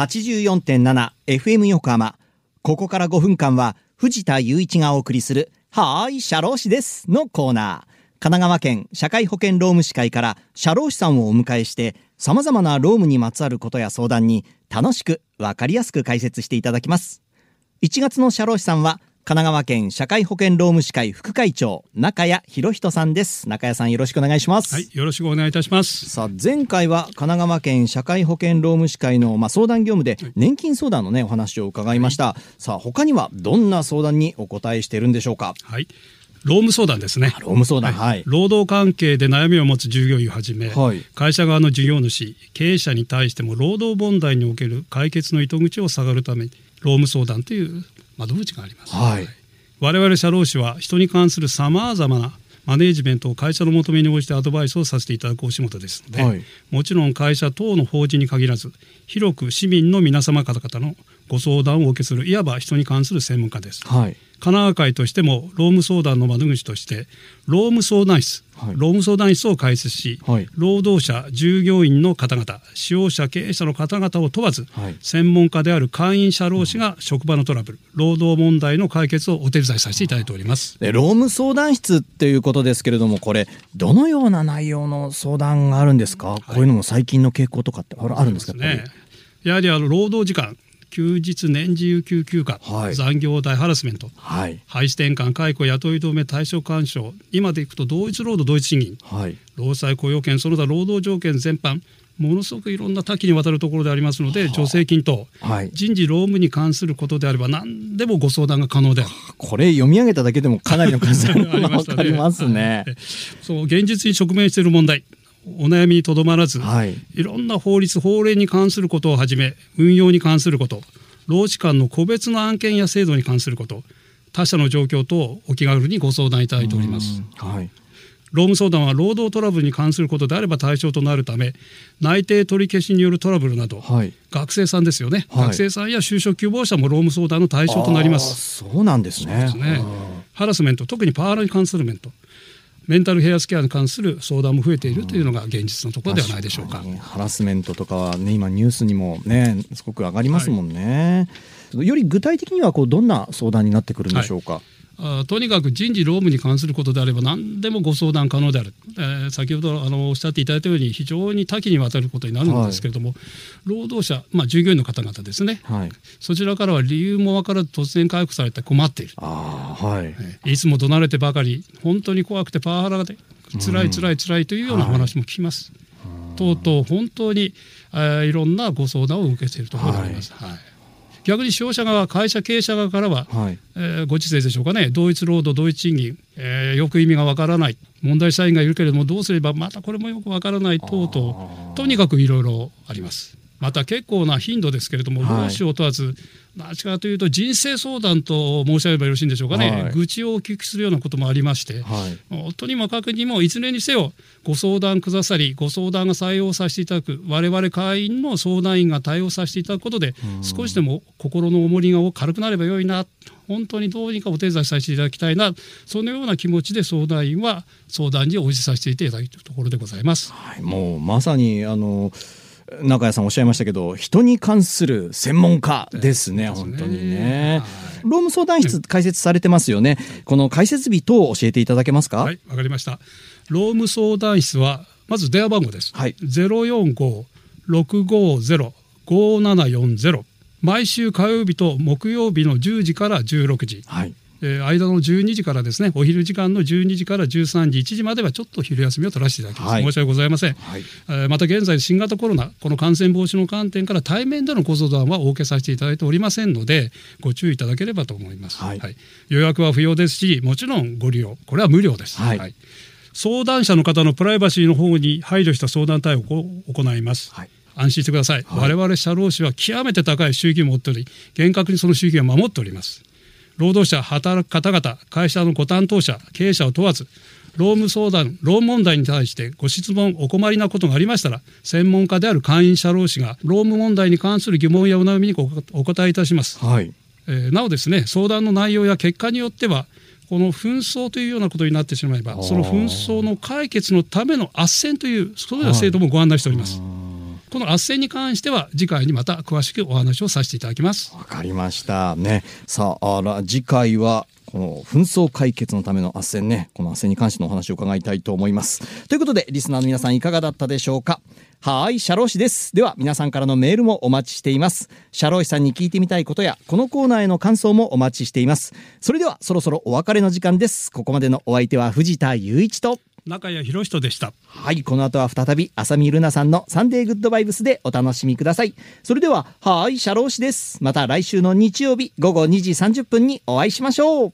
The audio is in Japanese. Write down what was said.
84.7FM 横浜。ここから5分間は藤田雄一がお送りする、はーい、社労士ですのコーナー。神奈川県社会保険労務士会から社労士さんをお迎えしてさまざまな労務にまつわることや相談に楽しくわかりやすく解説していただきます。1月の社労士さんは神奈川県社会保険労務士会副会長中谷博人さんです。中谷さんよろしくお願いします。はい、よろしくお願いいたします。さあ前回は神奈川県社会保険労務士会の、まあ、相談業務で年金相談のねお話を伺いました、さあ他にはどんな相談にお答えしているんでしょうか？はい、労務相談ですね。労務相談。はい、労働関係で悩みを持つ従業員をはじめ、はい。会社側の事業主、経営者に対しても労働問題における解決の糸口を探るために労務相談という窓口があります。はい我々社労士は人に関するさまざまなマネージメントを会社の求めに応じてアドバイスをさせていただくお仕事ですので、はいもちろん会社等の法人に限らず広く市民の皆様方々のご相談をお受けするいわば人に関する専門家です。はい。神奈川会としても労務相談の窓口として労務相談室、はい。労務相談室を開設し、はい。労働者従業員の方々使用者経営者の方々を問わず、はい。専門家である会員社労士が職場のトラブル労働問題の解決をお手伝いさせていただいております。で労務相談室っていうことですけれどもこれどのような内容の相談があるんですか、こういうのも最近の傾向とかってあるあるんですか？ね、やはりあの労働時間休日年次有給休暇、はい。残業代ハラスメントはい。廃止転換解雇雇い止め対象干渉今でいくと同一労働同一賃金はい。労災雇用権その他労働条件全般ものすごくいろんな多岐にわたるところでありますので助成金等はい。人事労務に関することであれば何でもご相談が可能で。これ読み上げただけでもかなりの数が わかりますね。そう現実に直面している問題お悩みにとどまらず、はい。いろんな法律法令に関することをはじめ運用に関すること労使間の個別の案件や制度に関すること他社の状況等をお気軽にご相談いただいております。はい。労務相談は労働トラブルに関することであれば対象となるため内定取り消しによるトラブルなど、はい。学生さんですよね、はい。学生さんや就職希望者も労務相談の対象となります。そうなんですね。ね。ハラスメント特にパワハラに関するメントメンタルヘアスケアに関する相談も増えているというのが現実のところではないでしょうか。確にハラスメントとかはね今ニュースにもねすごく上がりますもんね。より具体的にはこうどんな相談になってくるんでしょうか？あとにかく人事労務に関することであれば何でもご相談可能である、えー先ほどあのおっしゃっていただいたように非常に多岐にわたることになるんですけれども、労働者、まあ、従業員の方々ですね。はい。そちらからは理由も分からず突然回復されて困っている、ああはい。えーいつも怒鳴れてばかり本当に怖くてパワハラで辛い辛い辛いというようなお話も聞きます。とうとう本当に、えーいろんなご相談を受けているところであります。はい逆に使用者側会社経営者側からは、はい。えーご時世でしょうかね。同一労働同一賃金、えーよく意味がわからない。問題社員がいるけれどもどうすればまたこれもよくわからない等々。とにかくいろいろありますまた結構な頻度ですけれどもはい。労使を問わず何かというと人生相談と申し上げればよろしいんでしょうかね、はい。愚痴をお聞きするようなこともありまして、はい。もうとにもかくにもいずれにせよご相談くださりご相談が採用させていただく我々会員の相談員が対応させていただくことで少しでも心の重りが軽くなればよいな本当にどうにかお手伝いさせていただきたいなそのような気持ちで相談員は相談に応じさせていただいているところでございます。はい、もうまさにあの中谷さんおっしゃいましたけど人に関する専門家ですね、本当にね。労務相談室開設されてますよね。この開設日等を教えていただけますか？はい、わかりました。労務相談室はまず電話番号です。はいゼロ四五六五ゼロ五七四ゼロ。毎週火曜日と木曜日の10時から16時、はい。えー間の12時からですねお昼時間の12時から13時1時まではちょっと昼休みを取らせていただきます、はい。申し訳ございません、はい。えーまた現在新型コロナこの感染防止の観点から対面でのご相談はお受けさせていただいておりませんのでご注意いただければと思います、はい。予約は不要ですしもちろんご利用これは無料です、はい。相談者の方のプライバシーの方に配慮した相談対応を行います、はい。安心してください、はい。我々社労士は極めて高い収益を持っており厳格にその収益を守っております労働者働く方々会社のご担当者経営者を問わず労務相談労務問題に対してご質問お困りなことがありましたら専門家である会員社労士が労務問題に関する疑問やお悩みにおお答えいたします、はい。えーなおですね相談の内容や結果によってはこの紛争というようなことになってしまえばー。その紛争の解決のための斡旋というそういう制度もご案内しております、この斡旋に関しては次回にまた詳しくお話をさせていただきます。わかりました。ね。さああら次回はこの紛争解決のための斡旋ね。この斡旋に関してのお話を伺いたいと思います。ということでリスナーの皆さんいかがだったでしょうか？はいシャロー氏です。では皆さんからのメールもお待ちしています。シャロー氏さんに聞いてみたいことやこのコーナーへの感想もお待ちしています。それではそろそろお別れの時間です。ここまでのお相手は藤田雄一と中谷博人でしたはい、この後は再び浅見ルナさんのサンデーグッドバイブスでお楽しみください。それでは、はい、シャロー氏です。また来週の日曜日午後2時30分にお会いしましょう。